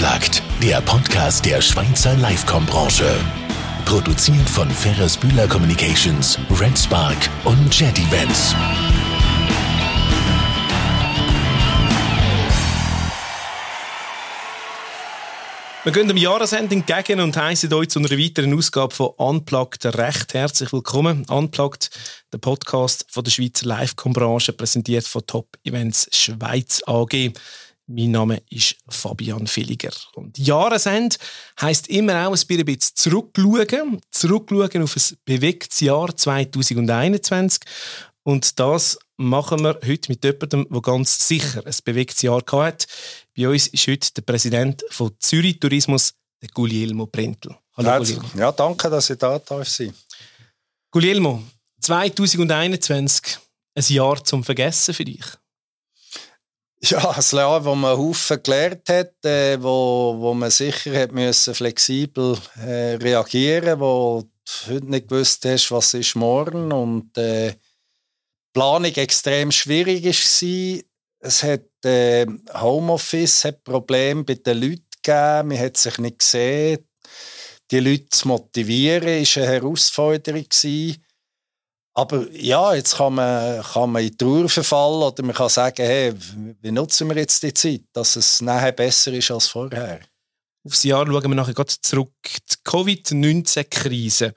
Unplugged, der Podcast der Schweizer Livecom-Branche. Produziert von Ferris Bühler Communications, Red Spark und Jet Events. Wir gehen dem Jahresende entgegen und heißen euch zu einer weiteren Ausgabe von Unplugged recht herzlich willkommen. Unplugged, der Podcast von der Schweizer Livecom-Branche, präsentiert von Top Events Schweiz AG. Mein Name ist Fabian Villiger. Und Jahresende heisst immer auch ein bisschen zurückschauen. Zurückschauen auf ein bewegtes Jahr 2021. Und das machen wir heute mit jemandem, der ganz sicher ein bewegtes Jahr hatte. Bei uns ist heute der Präsident von Zürich Tourismus, der Guglielmo Prentl. Hallo Guglielmo. Ja, danke, dass ich da darf sein. Guglielmo, 2021, ein Jahr zum Vergessen für dich. Ja, ein Jahr, wo man Haufen gelernt hat, äh, wo, wo man sicher hat müssen flexibel äh, reagieren, wo du heute nicht gewusst hast, was ist morgen und äh, Planung extrem schwierig war. Es hat äh, Homeoffice hat Probleme bei den Leuten gegeben, man hat sich nicht gesehen. Die Leute zu motivieren, war eine Herausforderung. Gewesen. Aber ja, jetzt kann man, kann man in Ruhe verfallen oder man kann sagen, hey, wie nutzen wir jetzt die Zeit, dass es nachher besser ist als vorher. Aufs Jahr schauen wir nachher gerade zurück. Die Covid-19-Krise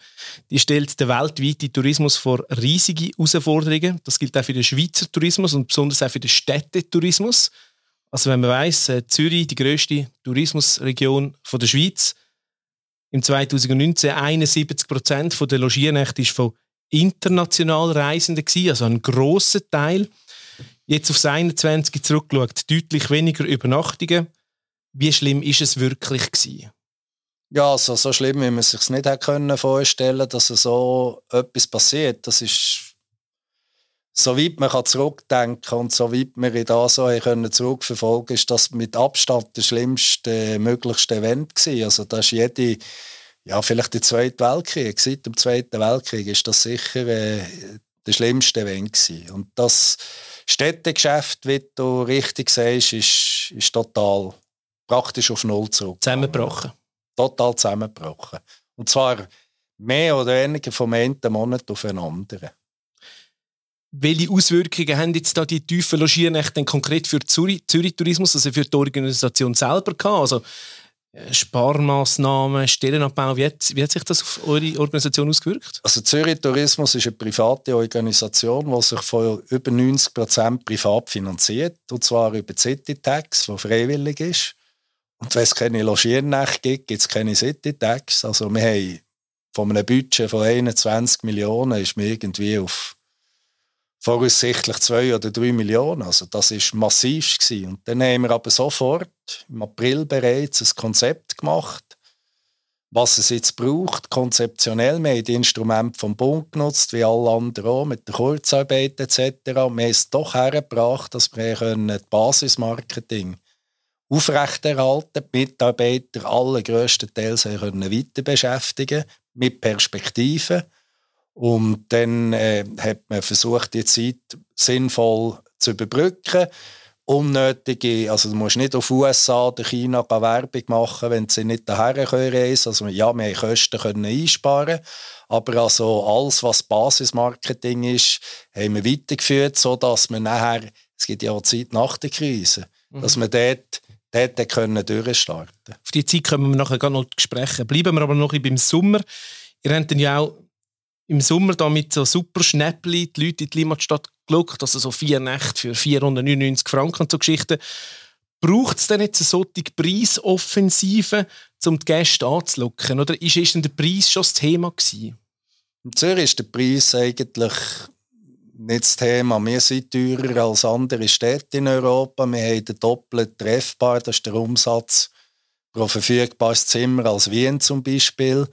die stellt den weltweiten Tourismus vor riesige Herausforderungen. Das gilt auch für den Schweizer Tourismus und besonders auch für den Städtetourismus. Also wenn man weiss, äh, Zürich, die grösste Tourismusregion der Schweiz, im 2019 71 Prozent der Logiernächte ist von international Reisenden gewesen, also ein grosser Teil. Jetzt aufs 21 zurückgeschaut, deutlich weniger Übernachtungen. Wie schlimm ist es wirklich gewesen? Ja, also so schlimm, wie man sich nicht hätte vorstellen dass so etwas passiert. Das ist so weit man kann zurückdenken und so weit wir in so können zurückverfolgen ist das mit Abstand der schlimmste, möglichste Event gewesen. Also das ist jede ja, vielleicht der Zweite Weltkrieg. Seit dem Zweiten Weltkrieg ist das sicher äh, der schlimmste Event gewesen. Und das Städtegeschäft, wie du richtig sagst, ist, ist total praktisch auf Null zurück. Zusammengebrochen. Total zusammengebrochen. Und zwar mehr oder weniger vom einen Monat auf den anderen. Welche Auswirkungen haben jetzt da die tiefen Logiernächte konkret für Zürich, Zürich Tourismus, also für die Organisation selber gehabt? Also Sparmaßnahmen, Stellenabbau, wie hat, wie hat, sich das auf eure Organisation ausgewirkt? Also Zürich Tourismus ist eine private Organisation, die sich von über 90 Prozent privat finanziert, und zwar über City Tax, die freiwillig ist. Und wenn es keine Logiernächte gibt, gibt es keine City Tax. Also wir haben von einem Budget von 21 Millionen ist man irgendwie auf voraussichtlich zwei oder drei Millionen. Also das ist massiv gewesen. Und dann haben wir aber sofort im April bereits ein Konzept gemacht, was es jetzt braucht, konzeptionell. Wir haben die Instrumente vom Bund genutzt, wie alle anderen auch, mit der Kurzarbeit etc. Wir haben es doch hergebracht, dass wir das Basismarketing aufrechterhalten, die Mitarbeiter allergrößtenteils weiter beschäftigen mit Perspektiven und dann äh, hat man versucht, die Zeit sinnvoll zu überbrücken. Unnötige, also du musst nicht auf USA oder China Werbung machen, wenn sie nicht daher können. Also ja, wir haben Kosten können einsparen, aber also alles, was Basismarketing ist, haben wir weitergeführt, sodass wir nachher, es gibt ja auch Zeit nach der Krise, mhm. dass wir dort dort können durchstarten Auf die Zeit können wir nachher gar noch sprechen. Bleiben wir aber noch ein bisschen beim Sommer. Ihr habt dann ja auch im Sommer da mit so super Schnäppli die Leute in die Limmatstadt gelockt, also so vier Nächte für 499 Franken und so Geschichten. Braucht es denn jetzt eine solche Preisoffensive, um die Gäste anzulocken? Oder ist, ist denn der Preis schon das Thema gewesen? In Zürich ist der Preis eigentlich nicht das Thema. Wir sind teurer als andere Städte in Europa. Wir haben den doppelten treffbar, das ist der Umsatz pro verfügbares Zimmer als Wien zum Beispiel.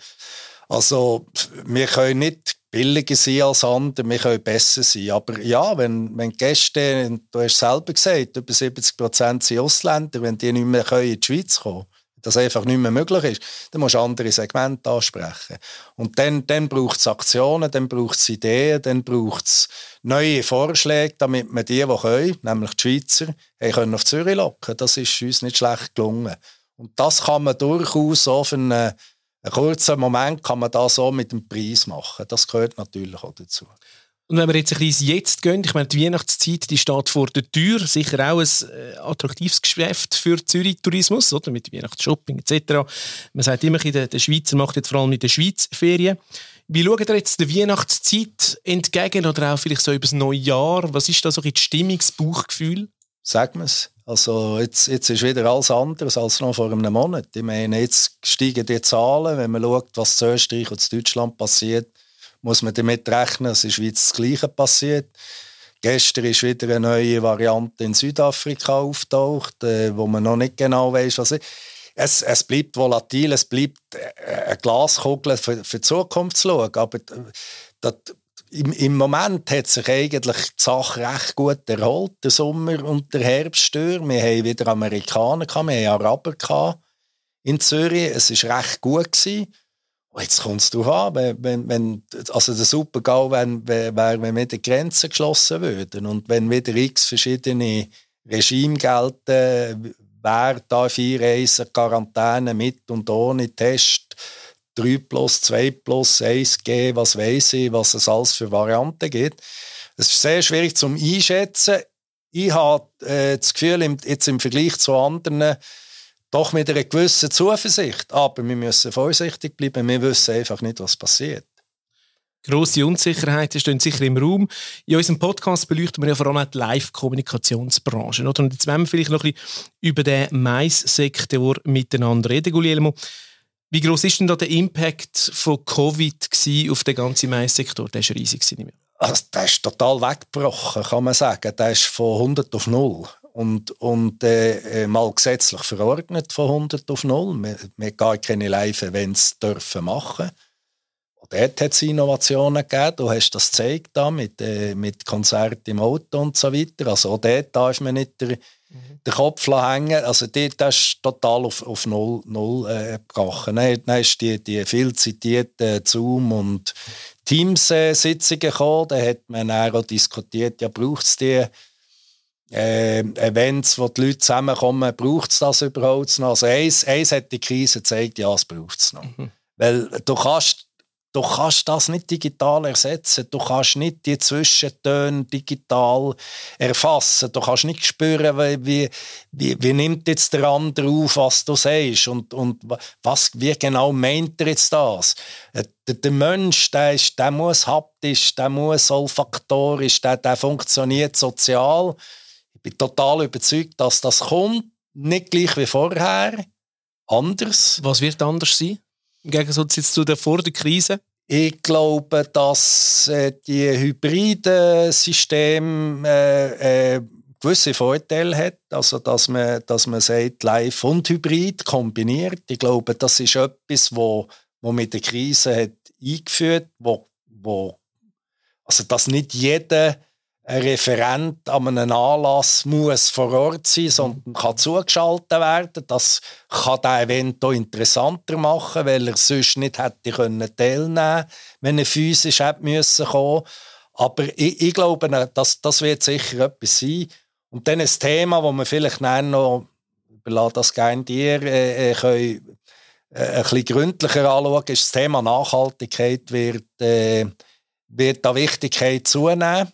Also wir können nicht billiger sein als andere, wir können besser sein. Aber ja, wenn, wenn Gäste, du hast selber gesagt, über 70 Prozent sind Ausländer, wenn die nicht mehr in die Schweiz kommen das einfach nicht mehr möglich ist, dann musst du andere Segmente ansprechen. Und dann, dann braucht es Aktionen, dann braucht es Ideen, dann braucht es neue Vorschläge, damit wir die, die können, nämlich die Schweizer, können auf Zürich locken. Das ist uns nicht schlecht gelungen. Und das kann man durchaus für einen, einen kurzen Moment kann man das so mit dem Preis machen. Das gehört natürlich auch dazu. Und wenn wir jetzt ein bisschen jetzt gehen, ich meine, die Weihnachtszeit die steht vor der Tür, sicher auch ein äh, attraktives Geschäft für Zürich-Tourismus, oder? Mit Weihnachtsshopping etc. Man sagt immer, der, der Schweizer macht jetzt vor allem in der Schweiz Ferien. Wie schaut ihr jetzt der Weihnachtszeit entgegen oder auch vielleicht so über das neue Jahr? Was ist da so ein das Bauchgefühl? Sagen wir es. Also jetzt, jetzt ist wieder alles anders als noch vor einem Monat. Ich meine, jetzt steigen die Zahlen, wenn man schaut, was in Österreich und in Deutschland passiert muss man damit rechnen, dass in der Schweiz das Gleiche passiert. Gestern ist wieder eine neue Variante in Südafrika auftaucht, äh, wo man noch nicht genau weiß, was ist. Es, es bleibt volatil, es bleibt äh, eine Glaskugel für, für die Zukunft zu schauen. Aber äh, das, im, im, Moment hat sich eigentlich die Sache recht gut erholt, der Sommer und der Herbststür. Wir haben wieder Amerikaner, gehabt, wir haben Araber in Zürich. Es war recht gut. Gewesen. Jetzt kommt es darauf an, wenn, wenn, wenn, also der Super-GAU wäre, wär, wenn wieder Grenzen geschlossen würden und wenn wieder x verschiedene Regime gelten, wer vier Reisen, Quarantäne mit und ohne Test, 3 plus, 2 plus, 1G, was weiß ich, was es alles für Varianten gibt. Es ist sehr schwierig zum Einschätzen. Ich habe äh, das Gefühl, jetzt im Vergleich zu anderen doch mit einer gewissen Zuversicht. Aber wir müssen vorsichtig bleiben. Wir wissen einfach nicht, was passiert. Grosse Unsicherheiten stehen sicher im Raum. In unserem Podcast beleuchten wir ja vor allem die Live-Kommunikationsbranche. Und jetzt wollen wir vielleicht noch ein bisschen über den Mais-Sektor miteinander reden, Guglielmo. Wie groß ist denn da der Impact von Covid auf den ganzen Mais-Sektor? Der war riesig. Also, der ist total weggebrochen, kann man sagen. Der ist von 100 auf 0 und, und äh, äh, mal gesetzlich verordnet von 100 auf 0. Wir, wir gar keine Live-Events dürfen machen. Und dort hat es Innovationen gegeben. Du hast das gezeigt da mit, äh, mit Konzerten im Auto und so weiter. Also auch dort darf man nicht den, mhm. den Kopf hängen. Also dort ist total auf, auf Null, Null äh, gebrochen. Dann, dann ist die, die viel zitierte Zoom- und Teams-Sitzungen gekommen. Da hat man auch diskutiert, ja, braucht es die äh, Events, wo die Leute zusammenkommen, braucht es das überhaupt noch? Also eins, eins hat die Krise gezeigt, ja, es braucht es noch. Mhm. Weil du kannst, du kannst das nicht digital ersetzen, du kannst nicht die Zwischentöne digital erfassen, du kannst nicht spüren, wie, wie, wie nimmt jetzt der andere auf, was du sagst und, und was, wie genau meint er jetzt das? Äh, der, der Mensch, der, ist, der muss haptisch, der muss olfaktorisch, der, der funktioniert sozial ich bin total überzeugt, dass das kommt. Nicht gleich wie vorher, anders. Was wird anders sein? Im Gegensatz jetzt zu der vor der Krise? Ich glaube, dass äh, die hybriden Systeme äh, äh, gewisse Vorteile hat, also dass man, dass man sagt, live und hybrid kombiniert. Ich glaube, das ist etwas, wo, wo mit der Krise hat eingeführt, wo, wo also dass nicht jeder ein Referent an einem Anlass muss vor Ort sein, sondern kann zugeschaltet werden. Das kann das Event auch interessanter machen, weil er sonst nicht hätte können teilnehmen wenn er physisch hätte müssen kommen. Aber ich, ich glaube, das, das wird sicher etwas sein. Und dann ein Thema, das wir vielleicht noch, überlasse das gerne dir, äh, äh, können, äh, ein bisschen gründlicher anschauen, ist das Thema Nachhaltigkeit wird, äh, wird an Wichtigkeit zunehmen.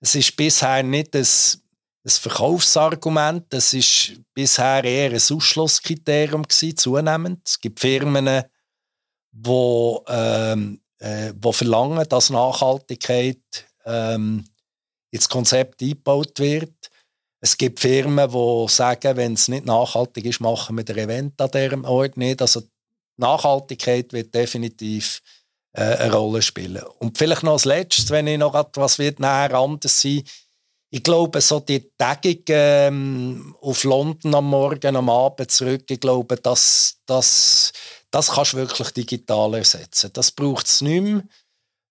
Es ist bisher nicht ein, ein Verkaufsargument, es ist bisher eher ein Ausschlusskriterium gewesen, zunehmend. Es gibt Firmen, wo, ähm, äh, wo verlangen, dass Nachhaltigkeit ähm, ins Konzept eingebaut wird. Es gibt Firmen, die sagen, wenn es nicht nachhaltig ist, machen wir den Event an diesem Ort nicht. Also Nachhaltigkeit wird definitiv äh, eine Rolle spielen. Und vielleicht noch als letztes, wenn ich noch etwas wird näher anders sein ich glaube, so die Tagung ähm, auf London am Morgen, am Abend zurück, ich glaube, das, das, das kannst du wirklich digital ersetzen. Das braucht es nicht mehr.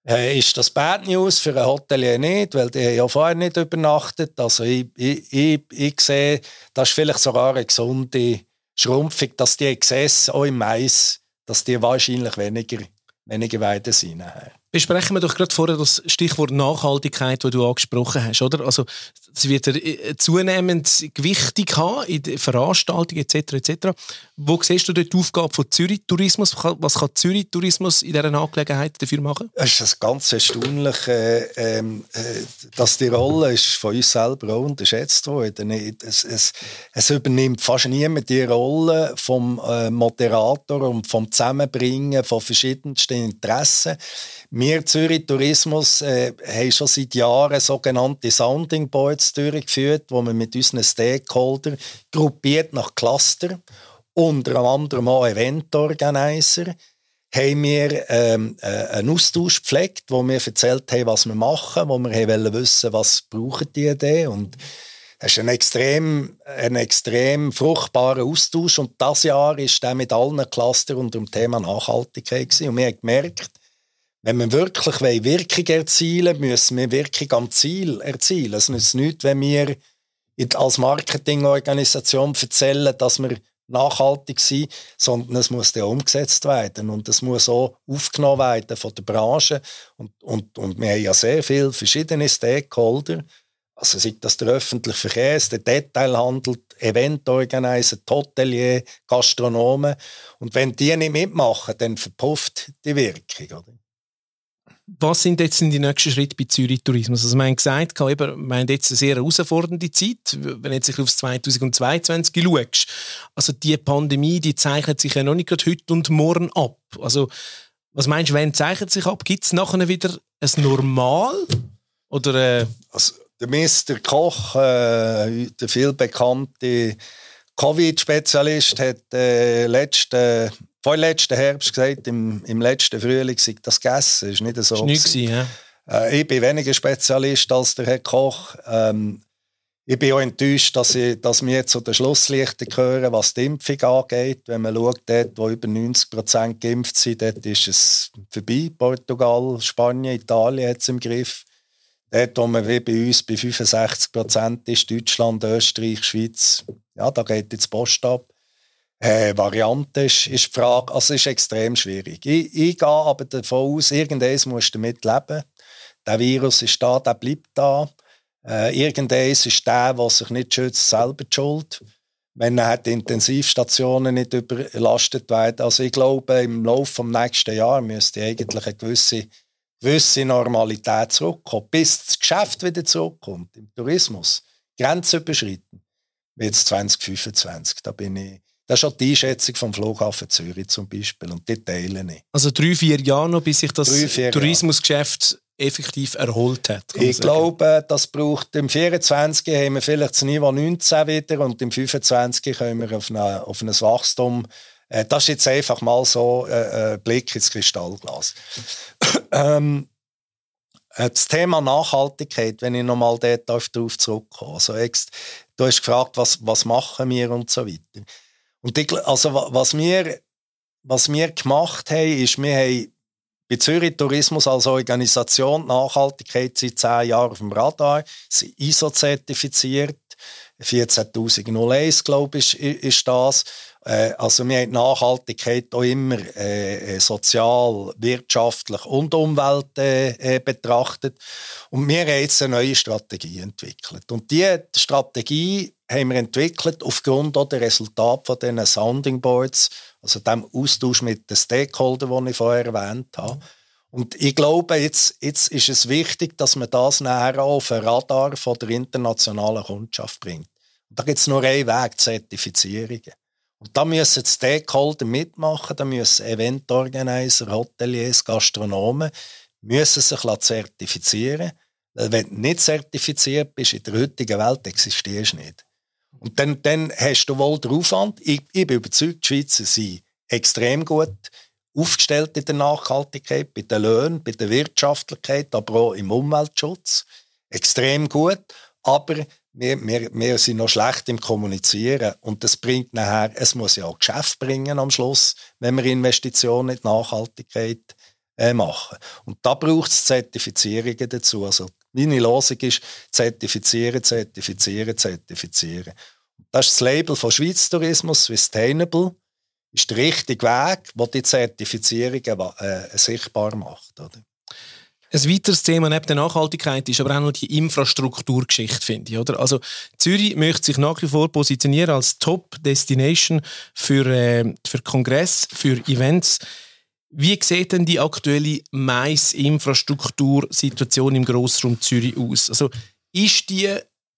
Äh, ist das Bad News für ein Hotelier nicht, weil die ja vorher nicht übernachtet. Also ich, ich, ich, ich sehe, das ist vielleicht sogar eine gesunde Schrumpfung, dass die Exzesse auch im Mais, dass die wahrscheinlich weniger weniger weiter sein. Besprechen wir doch gerade vorher das Stichwort Nachhaltigkeit, das du angesprochen hast, oder? Also, es wird äh, zunehmend Gewichtung haben in der Veranstaltung etc. etc. Wo siehst du dort die Aufgabe von Zürich Tourismus? Was kann Zürich Tourismus in dieser Angelegenheit dafür machen? Es ist ganz erstaunlich, äh, ähm, äh, dass die Rolle ist von uns selber auch unterschätzt worden. Es, es, es übernimmt fast niemand die Rolle vom äh, Moderator und vom Zusammenbringen von verschiedensten Interessen. Wir Zürich Tourismus äh, haben schon seit Jahren sogenannte Sounding Boards durchgeführt, wo wir mit unseren Stakeholdern gruppiert nach Cluster, unter anderem auch Event-Organizer, haben wir ähm, äh, einen Austausch gepflegt, wo wir erzählt haben, was wir machen, wo wir wollen wissen, was brauchen die Idee und es ist ein extrem, ein extrem fruchtbarer Austausch. Und das Jahr ist der mit allen Clustern unter dem Thema Nachhaltigkeit gewesen. und wir haben gemerkt, wenn wir wirklich Wirkung erzielen wollen, müssen wir Wirkung am Ziel erzielen. Es nützt nichts, wenn wir als Marketingorganisation erzählen, dass wir nachhaltig sind, sondern es muss dann umgesetzt werden und es muss auch aufgenommen werden von der Branche und, und, und wir haben ja sehr viele verschiedene Stakeholder, also sei das der öffentliche Verkehr, der Detailhandel, Eventorganiser, Hotelier, Gastronomen und wenn die nicht mitmachen, dann verpufft die Wirkung. Oder? Was sind jetzt die nächsten Schritte bei Zürich Tourismus? Also, wir haben gesagt, wir haben jetzt eine sehr herausfordernde Zeit, wenn jetzt auf 2022 schaust. Also, die Pandemie, die zeichnet sich ja noch nicht heute und morgen ab. Also, was meinst du, wann zeichnet sich ab? Gibt es nachher wieder ein Normal? Oder, äh also, der Mr. Koch, äh, der viel bekannte Covid-Spezialist, hat äh, letzten vorletzten Herbst gesagt, im, im letzten Frühling sei das gegessen. Das war nicht so. Das nicht gewesen, ja. Äh, ich bin weniger Spezialist als der Herr Koch. Ähm, ich bin auch enttäuscht, dass, ich, dass wir zu den Schlusslichtern gehören, was die Impfung angeht. Wenn man schaut, dort, wo über 90 Prozent geimpft sind, dort ist es vorbei. Portugal, Spanien, Italien hat es im Griff. Dort, wo man wie bei uns bei 65 Prozent ist, Deutschland, Österreich, Schweiz, ja, da geht jetzt die Post ab äh, Variante ist, ist die Frage. Also es ist extrem schwierig. Ich, ich gehe aber davon aus, irgendeins musst du damit leben. Der Virus ist da, der bleibt da. Äh, irgendeins ist der, der sich nicht schützt, selber die Schuld. Wenn er die Intensivstationen nicht überlastet werden. Also ich glaube, im Laufe des nächsten Jahres müsste eigentlich eine gewisse, gewisse Normalität zurückkommen, bis das Geschäft wieder zurückkommt, im Tourismus. Grenzüberschreitend wird es 2025. Da bin ich das ist auch die Einschätzung vom Flughafen Zürich zum Beispiel und die teilen ich. Also drei, vier Jahre noch, bis sich das drei, Tourismusgeschäft effektiv erholt hat. Ich glaube, das braucht im 24 haben wir vielleicht das Niveau 19 wieder und im 25 können wir auf, eine, auf ein Wachstum. Äh, das ist jetzt einfach mal so ein äh, äh, Blick ins Kristallglas. ähm, äh, das Thema Nachhaltigkeit, wenn ich nochmal darauf zurückkomme. Also, du hast gefragt, was, was machen wir und so weiter. Und ich, also, was wir, was wir gemacht haben, ist, wir haben bei Zürich Tourismus als Organisation Nachhaltigkeit seit zehn Jahren auf dem Radar, sie ISO-zertifiziert, 14.001, glaube ich, ist, das. Äh, also wir haben Nachhaltigkeit auch immer äh, äh, sozial, wirtschaftlich und Umwelt äh, betrachtet. Und wir haben jetzt eine neue Strategie entwickelt. Und diese Strategie haben wir entwickelt aufgrund der Resultate von diesen Sounding Boards, also dem Austausch mit den Stakeholdern, den ich vorher erwähnt habe. Und ich glaube, jetzt, jetzt ist es wichtig, dass man das nachher auf den Radar von der internationalen Kundschaft bringt. Und da gibt es nur einen Weg, Zertifizierungen. Und da müssen die Stakeholder mitmachen, da müssen Eventorganizer, Hoteliers, Gastronomen, müssen sich zertifizieren Weil wenn du nicht zertifiziert bist in der heutigen Welt, existierst du nicht. Und dann, dann hast du wohl den Aufwand. Ich, ich bin überzeugt, die Schweizer sind extrem gut aufgestellt in der Nachhaltigkeit, bei den Löhnen, bei der Wirtschaftlichkeit, aber auch im Umweltschutz. Extrem gut. Aber wir, wir, wir sind noch schlecht im Kommunizieren. Und das bringt nachher, es muss ja auch Geschäft bringen am Schluss, wenn wir Investitionen in die Nachhaltigkeit äh, machen. Und da braucht es Zertifizierungen dazu. Also meine Losung ist zertifizieren, zertifizieren, zertifizieren. Das ist das Label von Schweiz Tourismus, Sustainable, ist der richtige Weg, der die Zertifizierungen äh, sichtbar macht. Oder? Ein weiteres Thema neben der Nachhaltigkeit ist aber auch noch die Infrastrukturgeschichte, finde ich. Oder? Also Zürich möchte sich nach wie vor positionieren als Top-Destination für, äh, für Kongress, für Events. Wie sieht denn die aktuelle Mais-Infrastruktursituation im Grossraum Zürich aus? Also ist die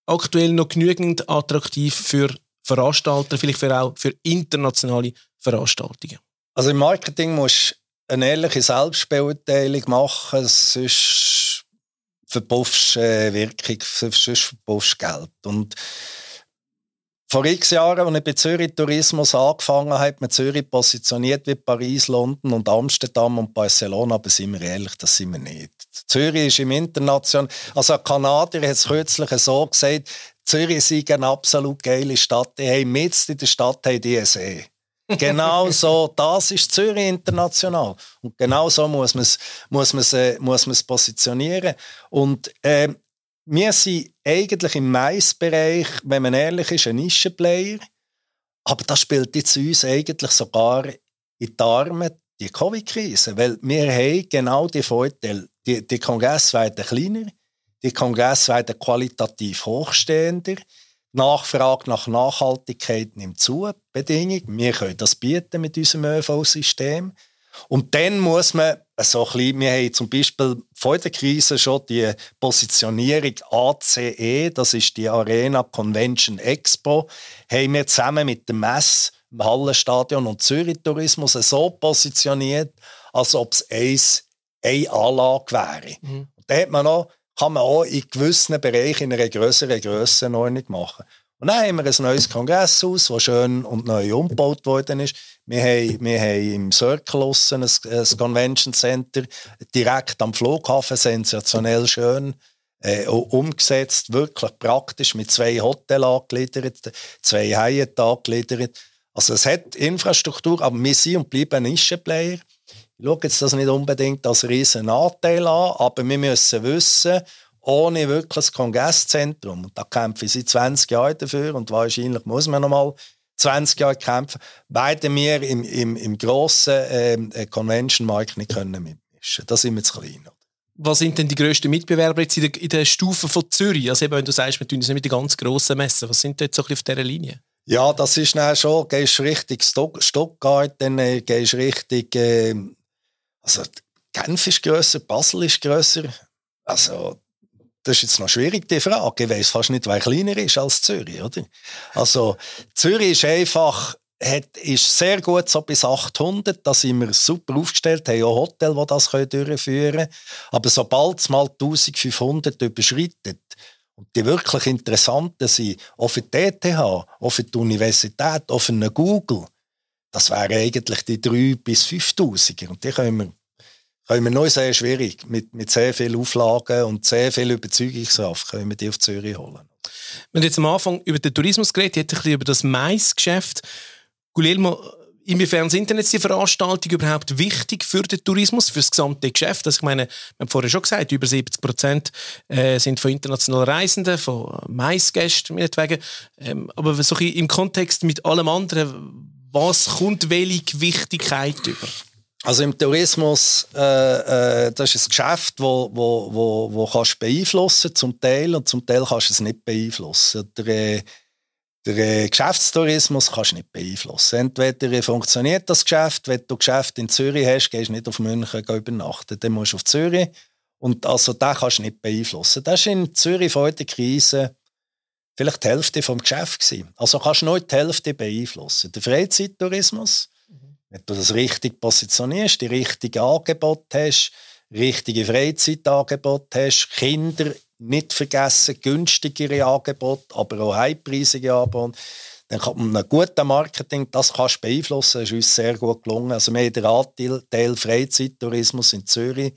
aktuell noch genügend attraktiv für Veranstalter, vielleicht für auch für internationale Veranstaltungen? Also im Marketing musst eine ehrliche Selbstbeurteilung machen, sonst verpuffst äh, Wirkung, sonst verpuffst Geld. Und vor x Jahren, als ich bei Zürich Tourismus angefangen habe, hat man Zürich positioniert wie Paris, London und Amsterdam und Barcelona, aber sind wir ehrlich, das sind wir nicht. Zürich ist im International, also ein Kanadier hat es kürzlich so gesagt, Zürich ist eine absolut geile Stadt. Die haben mitten in der Stadt haben die See. Genau so, das ist Zürich international. Und genau so muss man es muss man's, äh, muss man's positionieren. Und äh, wir sind eigentlich im Mais-Bereich, wenn man ehrlich ist, ein Nischenplayer. Aber das spielt jetzt uns eigentlich sogar in die Arme, die Covid-Krise. Weil wir haben genau die Vorteile. Die, die Kongresse werden kleiner, die Kongresse werden qualitativ hochstehender. Nachfrage nach Nachhaltigkeit nimmt zu, Bedingung. Wir können das bieten mit unserem ÖV-System. Und dann muss man so ein bisschen, wir haben zum Beispiel vor der Krise schon die Positionierung ACE, das ist die Arena Convention Expo, haben wir zusammen mit dem Mess, dem Hallenstadion und Zürich Tourismus so positioniert, als ob es eins, eine Anlage wäre. Mhm. Und da hat man noch kann man auch in gewissen Bereichen in einer größeren Grössenordnung machen. Und dann haben wir ein neues Kongresshaus, das schön und neu umgebaut worden ist. Wir haben, wir haben im Circle ein, ein Convention Center direkt am Flughafen, sensationell schön. Äh, umgesetzt, wirklich praktisch, mit zwei Hotels angegliedert, zwei Hyatt angegliedert. Also es hat Infrastruktur, aber wir sind und bleiben Nischenplayer. Ich schaue jetzt das nicht unbedingt als riesen Nachteil an, aber wir müssen wissen, ohne wirklich ein Kongresszentrum, und da kämpfe ich seit 20 Jahren dafür und wahrscheinlich muss man noch mal 20 Jahre kämpfen, werden wir im, im, im grossen ähm, äh, Convention-Markt nicht können mitmischen. Da sind wir zu klein. Was sind denn die grössten Mitbewerber jetzt in der, in der Stufe von Zürich? Also eben, wenn du sagst, wir tun das nicht mit den ganz grossen Messen, was sind so ein auf dieser Linie? Ja, das ist dann schon, gehst Richtung Stuttgart, dann äh, gehst Richtung äh, also Genf ist grösser, Basel ist grösser. Also das ist jetzt noch schwierig, die Frage. Ich weiß fast nicht, wer kleiner ist als Zürich, oder? Also Zürich ist einfach hat, ist sehr gut so bis 800, da sind wir super aufgestellt, haben auch Hotel, die das durchführen können. Aber sobald es mal 1500 überschreitet, und die wirklich interessanten sind, auch für die ETH, auch für die Universität, auch für Google, das wären eigentlich die 3 bis 5000er. Und die können wir, können wir neu sehr schwierig. Mit, mit sehr vielen Auflagen und sehr viel Überzeugungskraft können wir die auf Zürich holen. Wir haben jetzt am Anfang über den Tourismus geredet, jetzt ein bisschen über das Mais-Geschäft. Guglielmo, inwiefern sind denn jetzt die Veranstaltungen überhaupt wichtig für den Tourismus, für das gesamte Geschäft? Also ich meine, wir haben vorher schon gesagt, über 70 Prozent äh, sind von internationalen Reisenden, von Maisgästen meinetwegen. Ähm, aber so im Kontext mit allem anderen, was kommt welche Wichtigkeit über? Also im Tourismus, äh, äh, das ist ein Geschäft, wo, wo, wo, wo kannst beeinflussen zum Teil und zum Teil kannst du es nicht beeinflussen. Der, äh, der äh, Geschäftstourismus kannst du nicht beeinflussen. Entweder funktioniert das Geschäft, wenn du Geschäft in Zürich hast, gehst du nicht auf München übernachten, dann musst du auf Zürich und also den kannst du nicht beeinflussen. Das ist in Zürich vor der Krise vielleicht die Hälfte vom Geschäft gewesen. Also kannst du nur die Hälfte beeinflussen. Der Freizeittourismus. Wenn du das richtig positionierst, die richtigen Angebote hast, richtige Freizeitangebote hast, Kinder nicht vergessen, günstigere Angebote, aber auch hochpreisige Angebote, dann kann man ein gutes Marketing, das kannst du beeinflussen, das ist uns sehr gut gelungen. Also wir haben den Anteil Freizeittourismus in Zürich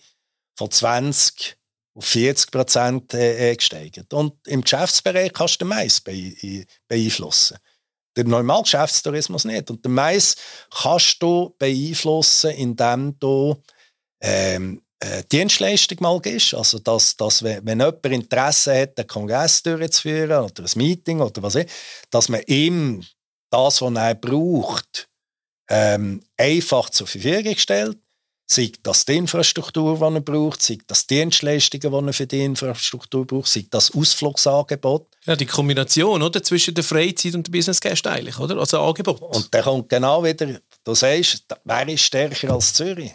von 20 auf 40 Prozent äh, äh, gesteigert. Und im Geschäftsbereich kannst du den Mais beeinflussen. Der normale Geschäftstourismus nicht. Und den Mais kannst du beeinflussen, indem du ähm, äh, Dienstleistung mal gibst. Also, dass, dass wenn, jemand Interesse hat, einen Kongress durchzuführen oder ein Meeting oder was auch dass man ihm das, was er braucht, ähm, einfach zur Verfügung stellt Sei das die Infrastruktur, die er braucht, sei das die Dienstleistungen, die er für die Infrastruktur braucht, sei das Ausflugsangebot. Ja, die Kombination oder, zwischen der Freizeit und der Business Guest eigentlich, oder? Also Angebot. Und dann kommt genau wieder, du sagst, wer ist stärker als Zürich?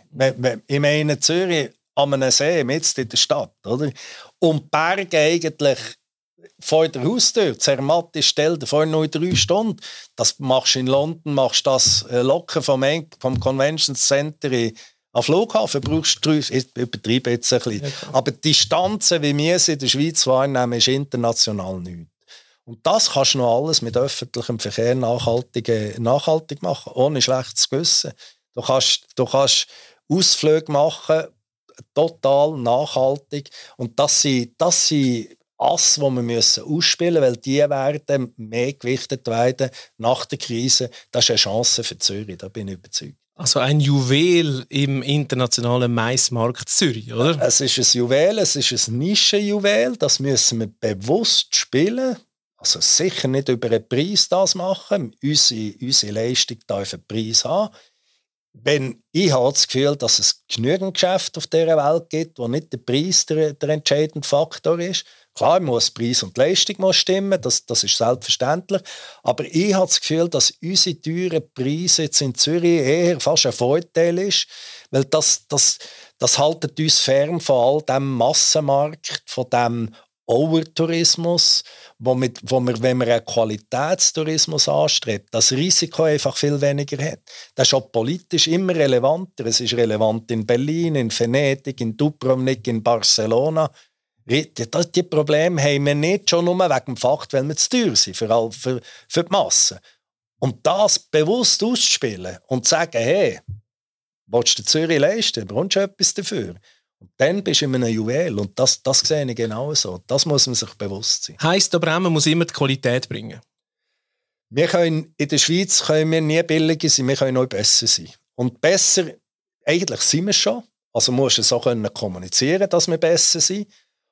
Ich meine, Zürich an einem See, mitten in der Stadt, oder? Und Berge eigentlich vor der Haustür, Zermatt ist stellt vor nur drei Stunden. Das machst du in London, machst das äh, locker vom, vom Convention Center in, am Flughafen. Brauchst du drei, ich übertreibe jetzt ein bisschen. Aber die Distanzen, wie wir sie in der Schweiz wahrnehmen, ist international nichts. Und das kannst du noch alles mit öffentlichem Verkehr nachhaltig, nachhaltig machen, ohne schlechtes Gewissen. Du kannst, du kannst Ausflüge machen, total nachhaltig. Und das sind, das sind Ass, die wir müssen ausspielen müssen, weil die werden mehr gewichtet werden nach der Krise. Das ist eine Chance für Zürich, da bin ich überzeugt. Also ein Juwel im internationalen Maismarkt Zürich, oder? Es ist ein Juwel, es ist ein Nischenjuwel, das müssen wir bewusst spielen. Also sicher nicht über einen Preis das machen. Unsere, unsere Leistung darf einen Preis haben. Wenn, ich habe das Gefühl, dass es genügend Geschäfte auf dieser Welt gibt, wo nicht der Preis der, der entscheidende Faktor ist. Klar, muss Preis und Leistung muss stimmen, das, das ist selbstverständlich. Aber ich habe das Gefühl, dass unsere teuren Preise jetzt in Zürich eher fast ein Vorteil ist, weil das, das, das haltet uns fern von all dem Massenmarkt, von dem Overtourismus, wo, mit, wo man, wenn man einen Qualitätstourismus anstrebt, das Risiko einfach viel weniger hat. Das ist auch politisch immer relevanter. Es ist relevant in Berlin, in Venedig, in Dubrovnik, in Barcelona. Die Probleme haben wir nicht schon nur wegen dem Fakt, weil wir zu teuer sind, vor allem für, für die Masse. Und das bewusst auszuspielen und zu sagen, hey, willst du Zürich leisten, brauchst du etwas dafür. Und dann bist du in einem Juwel. Und das, das sehe ich genau so. Das muss man sich bewusst sein. Heißt aber auch, man muss immer die Qualität bringen? Wir können, in der Schweiz können wir nie billiger sein, wir können noch besser sein. Und besser, eigentlich sind wir schon. Also musst du so können kommunizieren, dass wir besser sind.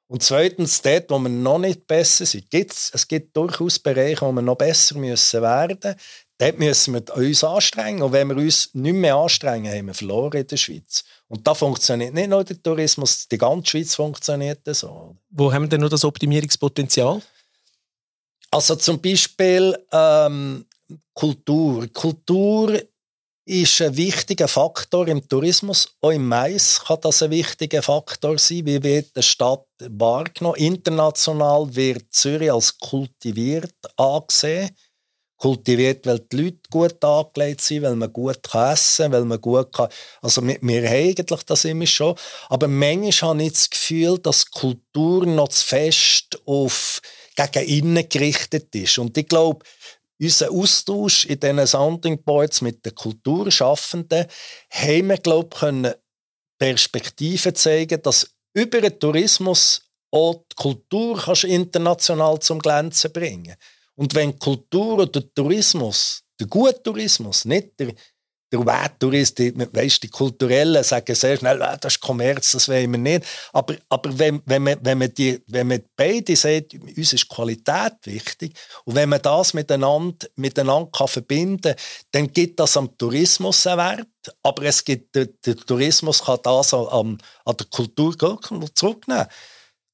Und zweitens, dort, wo wir noch nicht besser sind, gibt's, es gibt durchaus Bereiche, wo wir noch besser müssen werden Dort müssen wir uns anstrengen. Und wenn wir uns nicht mehr anstrengen, haben wir verloren in der Schweiz. Und da funktioniert nicht nur der Tourismus, die ganze Schweiz funktioniert so. Wo haben wir denn noch das Optimierungspotenzial? Also zum Beispiel ähm, Kultur. Kultur ist ein wichtiger Faktor im Tourismus. Auch im Mais kann das ein wichtiger Faktor sein. Wie wird die Stadt wahrgenommen? International wird Zürich als kultiviert angesehen. Kultiviert, weil die Leute gut angelegt sind, weil man gut essen kann, weil man gut kann. Also wir, wir haben eigentlich das immer schon. Aber manchmal habe ich das Gefühl, dass Kultur noch zu fest auf gegen innen gerichtet ist. Und ich glaube, unser Austausch in diesen Sounding Boards mit den Kulturschaffenden haben wir, glaube ich, können Perspektiven zeigen, dass über den Tourismus auch die Kultur kannst international zum Glänzen bringen. Und wenn Kultur oder Tourismus, der gute Tourismus, nicht der der Werttourist, die, die Kulturellen sagen sehr schnell, ah, das ist Kommerz, das wollen wir nicht. Aber, aber wenn, wenn, man, wenn, man die, wenn man beide sagt, uns ist Qualität wichtig, und wenn man das miteinander, miteinander kann verbinden kann, dann gibt das am Tourismus einen Wert, aber es gibt, der, der Tourismus kann das an, an der Kultur zurücknehmen.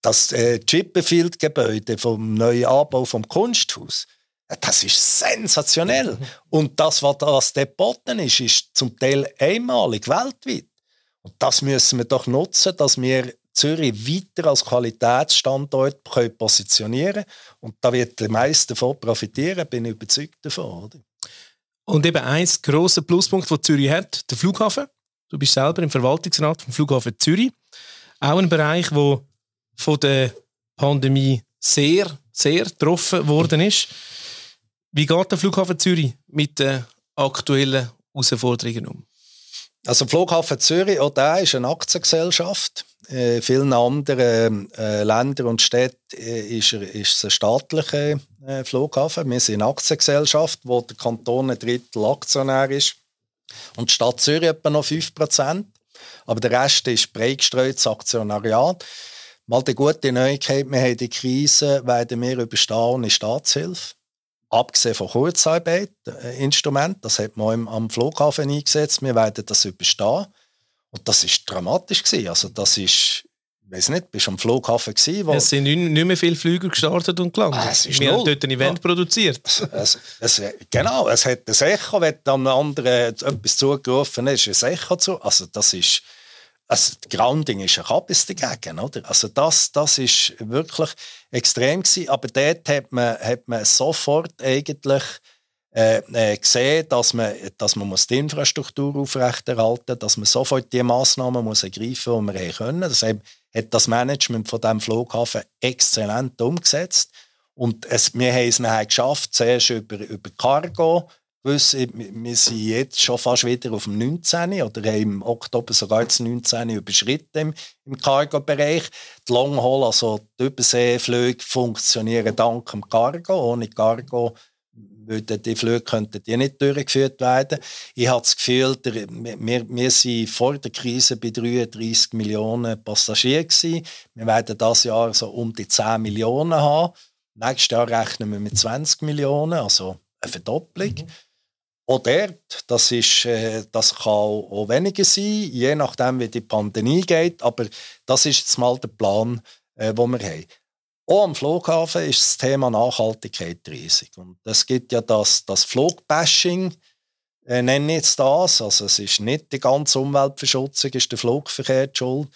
Das äh, Chipperfield-Gebäude vom neuen Anbau vom Kunsthaus, das ist sensationell. Und das, was das geboten ist, ist zum Teil einmalig weltweit. Und das müssen wir doch nutzen, dass wir Zürich weiter als Qualitätsstandort können positionieren. Und da wird der meiste davon profitieren, bin ich überzeugt davon. Oder? Und eben ein grosser Pluspunkt, den Zürich hat, der Flughafen. Du bist selber im Verwaltungsrat vom Flughafen Zürich. Auch ein Bereich, der von der Pandemie sehr, sehr getroffen worden ist. Wie geht der Flughafen Zürich mit den aktuellen Herausforderungen um? Also Flughafen Zürich, auch der ist eine Aktiengesellschaft. In äh, vielen anderen äh, Ländern und Städten äh, ist, es ein staatlicher Flughafen. Wir sind eine Aktiengesellschaft, wo der Kanton ein Drittel Aktionär ist und die Stadt Zürich etwa noch 5%. Aber der Rest ist breit gestreutes Aktionariat. Mal die gute Neuigkeit, wir haben die Krise, werden wir überstehen ohne Staatshilfe abgesehen von Kurzarbeit, äh, Instrument, das hat man am Flughafen eingesetzt, wir werden das überstehen. Und das ist dramatisch gewesen. Also das ist, ich weiß nicht, bist am Flughafen gewesen, wo Es sind nicht, mehr viele Flüge gestartet und gelandet. Ah, es ist Wir haben dort ein Event ja. produziert. Es, es, genau, es hat ein Echo, wenn am anderen etwas zugerufen ist, ein Echo zu. Also das ist, also Grounding ist ein Kabis dagegen, oder? Also das, das wirklich extrem gewesen. Aber dort hat man, hat man sofort eigentlich äh, äh, gesehen, dass man, dass man muss die Infrastruktur aufrechterhalten muss, dass man sofort die Massnahmen muss ergreifen muss, die wir haben können. Das hat das Management von dem Flughafen exzellent umgesetzt. Und es, wir haben es nachher geschafft, zuerst über, über Cargo, wir sind jetzt schon fast wieder auf dem 19. oder haben im Oktober sogar das 19. überschritten im, im Cargo-Bereich. Die Longhaul, also die Überseeflüge, funktionieren dank dem Cargo. Ohne Cargo würden die Flüge könnten die nicht durchgeführt werden. Ich habe das Gefühl, der, wir, wir sind vor der Krise bei 33 Millionen Passagieren gewesen. Wir werden das Jahr so um die 10 Millionen haben. Nächstes Jahr rechnen wir mit 20 Millionen, also eine Verdopplung. Mhm. Auch dort, das, ist, äh, das kann auch weniger sein, je nachdem, wie die Pandemie geht. Aber das ist jetzt mal der Plan, äh, den wir haben. Auch am Flughafen ist das Thema Nachhaltigkeit riesig. Und es gibt ja das, das Flugbashing, äh, nenne ich jetzt das. Also es ist nicht die ganze Umweltverschutzung, ist der Flugverkehr die schuld.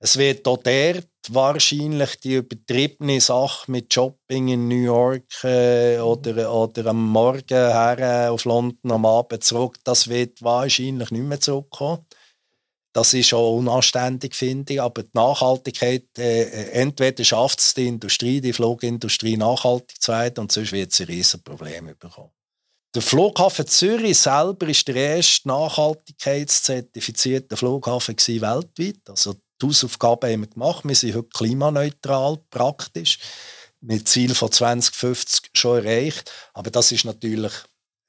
Es wird auch dort wahrscheinlich die übertriebene Sache mit Shopping in New York äh, oder, oder am Morgen her äh, auf London, am Abend zurück, das wird wahrscheinlich nicht mehr zurückkommen. Das ist auch unanständig, finde ich. Aber die Nachhaltigkeit, äh, äh, entweder schafft es die Industrie, die Flugindustrie nachhaltig zu werden, und sonst wird es ein Riesenproblem bekommen. Der Flughafen Zürich selber ist der erste nachhaltigkeitszertifizierte Flughafen weltweit. Also die Hausaufgaben haben wir gemacht. Wir sind heute klimaneutral, praktisch. Mit Ziel von 2050 schon erreicht. Aber das ist natürlich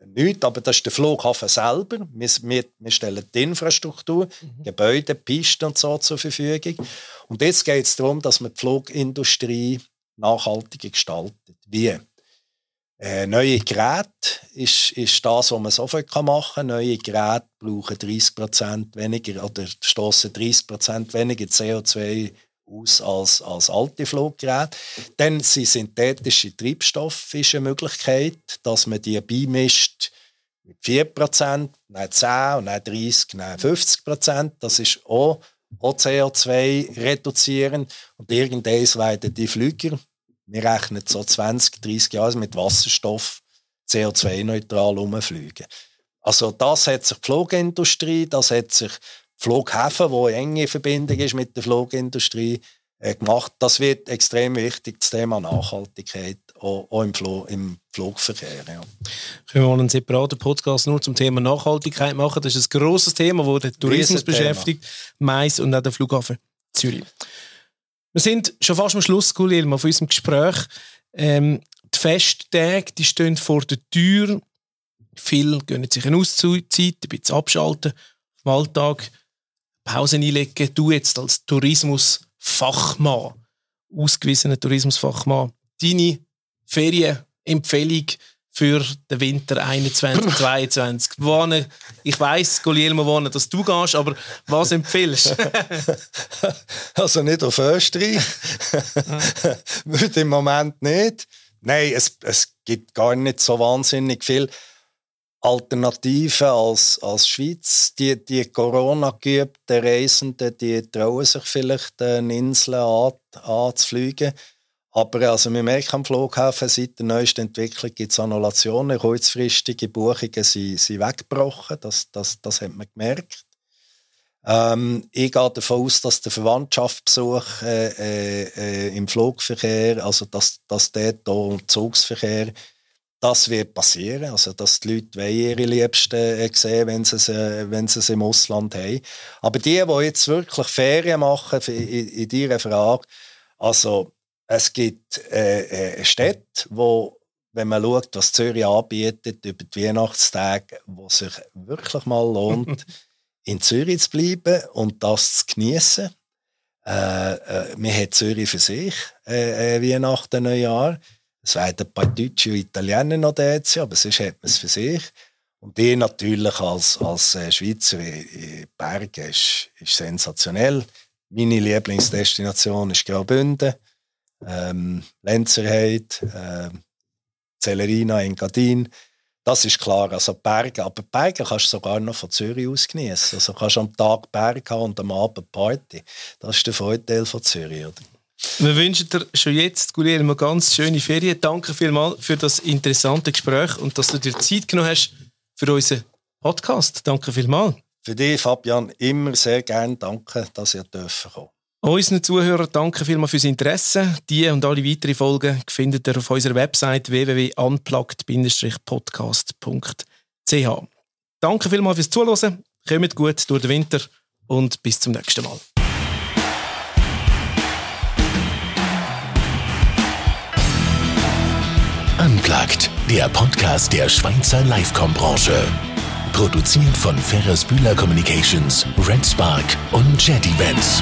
nichts, aber das ist der Flughafen selber. Wir, wir, wir stellen die Infrastruktur, mhm. Gebäude, Pisten und so zur Verfügung. Und jetzt geht es darum, dass man die Flugindustrie nachhaltiger gestaltet. Wie? Äh, neue Geräte ist, ist das, was man sofort machen kann. Neue Geräte brauchen 30 weniger oder stoßen 30 weniger CO2 aus als, als alte Fluggeräte. Dann sind synthetische Treibstoffe ist eine Möglichkeit, dass man die beimischt mit 4 dann 10 und dann 30, dann 50% Das ist auch, auch CO2 reduzieren. Und irgendwann werden die Flüger wir rechnen so 20, 30 Jahre mit Wasserstoff CO2-neutral umfliegen. Also das hat sich die Flugindustrie, das hat sich die Flughäfen, wo enge Verbindung ist mit der Flugindustrie, äh, gemacht. Das wird extrem wichtig, das Thema Nachhaltigkeit, auch, auch im, Flo im, Flugverkehr. Ja. Können wir mal einen separaten Podcast nur zum Thema Nachhaltigkeit machen? Das ist ein grosses Thema, das den Tourismus beschäftigt, Mais und auch den Flughafen Zürich. Wir sind schon fast am Schluss, Guillermo, von unserem Gespräch. Ähm, die Festtage die stehen vor der Tür. Viele gönnen sich eine Auszeit, ein bisschen abschalten, im Alltag Pause einlegen. Du jetzt als Tourismusfachmann, ausgewiesener Tourismusfachmann, deine Ferienempfehlung für den Winter 21, 22? Wohnen, ich weiss, Guglielmo, wohnen, dass du gehst, aber was empfiehlst Also nicht auf Österreich. Würde im Moment nicht. Nein, es, es gibt gar nicht so wahnsinnig viel Alternativen als, als Schweiz. Die, die Corona-geübten Reisenden, die trauen sich vielleicht eine Insel an, anzufliegen. Aber also wir merken am Flughafen, seit der neuesten Entwicklung gibt es Annulationen, kurzfristige Buchungen sind, sind weggebrochen, das, das, das hat man gemerkt. Ähm, ich gehe davon aus, dass der Verwandtschaftsbesuch äh, äh, äh, im Flugverkehr, also dass, dass dort im Zugsverkehr, das wird passieren. Also, dass die Leute ihre Liebsten äh, sehen, wenn sie, es, äh, wenn sie es im Ausland haben. Aber die, die jetzt wirklich Ferien machen, in, in deiner Frage, also es gibt äh, äh, Städte, wo, wenn man schaut, was Zürich anbietet über die Weihnachtstage, wo sich wirklich mal lohnt, in Zürich zu bleiben und das zu genießen. Äh, äh, man hat Zürich für sich, äh, äh, Weihnachten, Neujahr. Es werden ein paar Deutsche und Italiener noch da sein, aber sonst hat man es für sich. Und die natürlich als, als äh, Schweizer in Bergen ist, ist sensationell. Meine Lieblingsdestination ist Graubünden, ähm, Lenzerheide, äh, Celerina, Engadin. Das ist klar. Also Berge, aber Berge kannst du sogar noch von Zürich aus genießen. Also kannst du am Tag Berge haben und am Abend Party. Das ist der Vorteil von Zürich. Oder? Wir wünschen dir schon jetzt, Guillermo, ganz schöne Ferien. Danke vielmals für das interessante Gespräch und dass du dir Zeit genommen hast für unseren Podcast. Danke vielmals. Für dich, Fabian, immer sehr gerne danke, dass ihr dürfen kommen. Unseren Zuhörern danke vielmals fürs Interesse. Die und alle weiteren Folgen findet ihr auf unserer Website www.unplugged-podcast.ch. Danke vielmals fürs Zuhören. Kommt gut durch den Winter und bis zum nächsten Mal. Unplugged, der Podcast der Schweizer Livecom-Branche. Produziert von Ferris Bühler Communications, Red Spark und Jet Events.